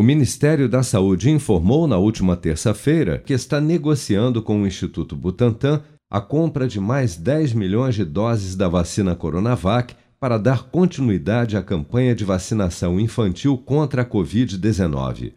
O Ministério da Saúde informou na última terça-feira que está negociando com o Instituto Butantan a compra de mais 10 milhões de doses da vacina Coronavac para dar continuidade à campanha de vacinação infantil contra a Covid-19.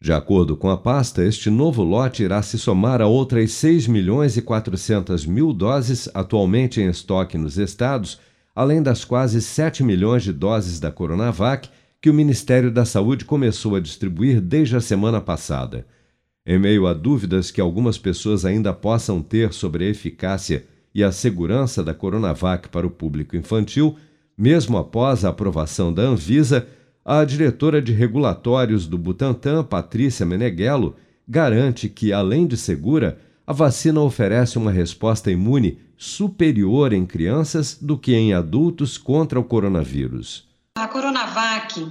De acordo com a pasta, este novo lote irá se somar a outras 6 milhões e 400 mil doses atualmente em estoque nos estados, além das quase 7 milhões de doses da Coronavac que o Ministério da Saúde começou a distribuir desde a semana passada. Em meio a dúvidas que algumas pessoas ainda possam ter sobre a eficácia e a segurança da Coronavac para o público infantil, mesmo após a aprovação da Anvisa, a diretora de regulatórios do Butantan, Patrícia Meneghello, garante que, além de segura, a vacina oferece uma resposta imune superior em crianças do que em adultos contra o coronavírus. Coronavac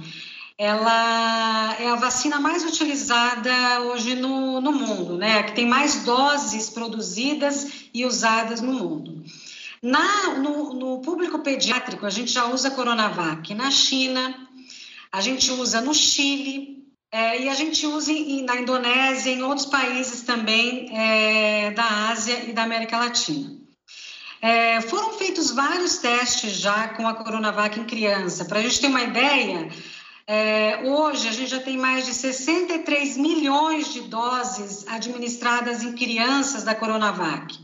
ela é a vacina mais utilizada hoje no, no mundo, né? Que tem mais doses produzidas e usadas no mundo. Na, no, no público pediátrico, a gente já usa Coronavac na China, a gente usa no Chile é, e a gente usa em, na Indonésia, em outros países também é, da Ásia e da América Latina. É, foram feitos vários testes já com a Coronavac em criança. Para a gente ter uma ideia, é, hoje a gente já tem mais de 63 milhões de doses administradas em crianças da Coronavac.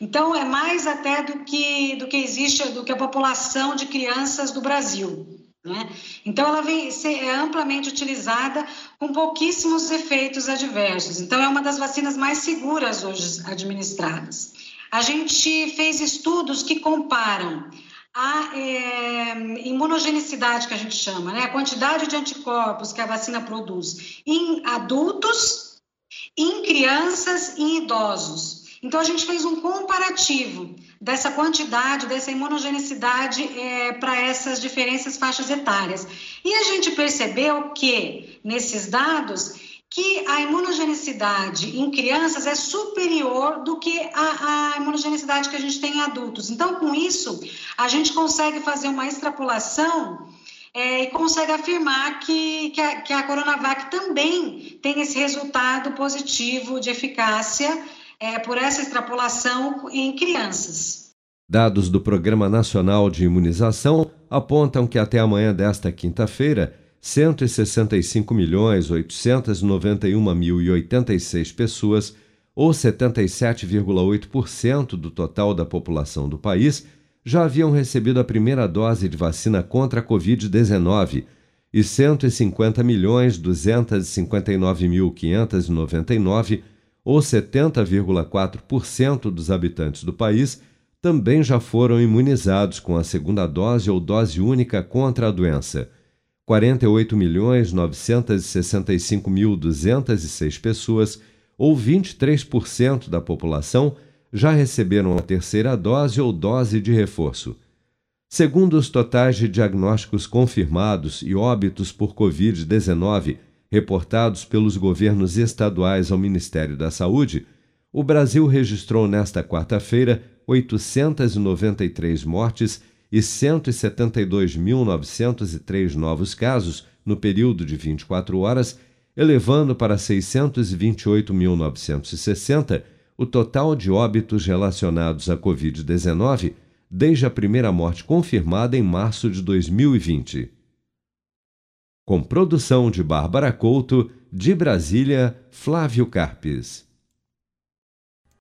Então é mais até do que do que existe do que a população de crianças do Brasil. Né? Então, ela vem ser é amplamente utilizada com pouquíssimos efeitos adversos. Então, é uma das vacinas mais seguras hoje administradas. A gente fez estudos que comparam a é, imunogenicidade, que a gente chama, né? a quantidade de anticorpos que a vacina produz em adultos, em crianças e em idosos. Então, a gente fez um comparativo dessa quantidade, dessa imunogenicidade é, para essas diferentes faixas etárias. E a gente percebeu que, nesses dados, que a imunogenicidade em crianças é superior do que a, a, imunogenicidade que a gente tem em adultos. Então, com isso, a gente consegue fazer uma extrapolação é, e consegue afirmar que, que a, que, a, Coronavac também tem esse resultado positivo de eficácia é, por essa extrapolação em crianças. Dados do Programa Nacional de Imunização apontam que até amanhã desta quinta-feira, 165.891.086 pessoas, ou 77,8% do total da população do país, já haviam recebido a primeira dose de vacina contra a Covid-19 e 150.259.599 ou 70,4% dos habitantes do país, também já foram imunizados com a segunda dose ou dose única contra a doença. 48.965.206 pessoas, ou 23% da população, já receberam a terceira dose ou dose de reforço. Segundo os totais de diagnósticos confirmados e óbitos por Covid-19 reportados pelos governos estaduais ao Ministério da Saúde, o Brasil registrou nesta quarta-feira 893 mortes e 172.903 novos casos no período de 24 horas, elevando para 628.960 o total de óbitos relacionados à Covid-19 desde a primeira morte confirmada em março de 2020 com produção de Bárbara Couto, de Brasília, Flávio Carpes.